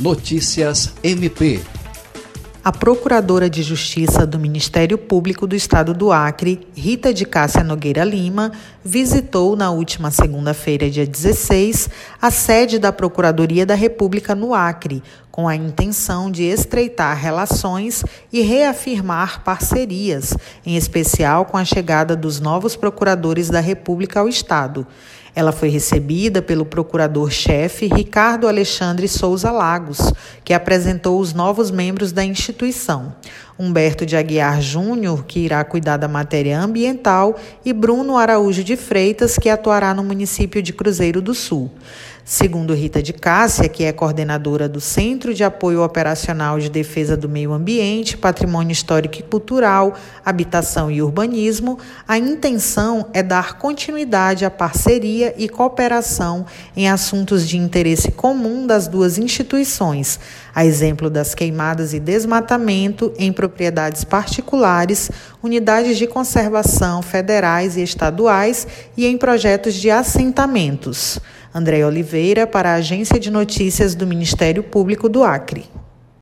Notícias MP a Procuradora de Justiça do Ministério Público do Estado do Acre, Rita de Cássia Nogueira Lima, visitou na última segunda-feira, dia 16, a sede da Procuradoria da República no Acre, com a intenção de estreitar relações e reafirmar parcerias, em especial com a chegada dos novos procuradores da República ao Estado. Ela foi recebida pelo procurador-chefe Ricardo Alexandre Souza Lagos, que apresentou os novos membros da instituição. Humberto de Aguiar Júnior, que irá cuidar da matéria ambiental, e Bruno Araújo de Freitas, que atuará no município de Cruzeiro do Sul. Segundo Rita de Cássia, que é coordenadora do Centro de Apoio Operacional de Defesa do Meio Ambiente, Patrimônio Histórico e Cultural, Habitação e Urbanismo, a intenção é dar continuidade à parceria e cooperação em assuntos de interesse comum das duas instituições, a exemplo das queimadas e desmatamento em propriedades particulares, unidades de conservação federais e estaduais e em projetos de assentamentos. André Oliveira, para a Agência de Notícias do Ministério Público do Acre.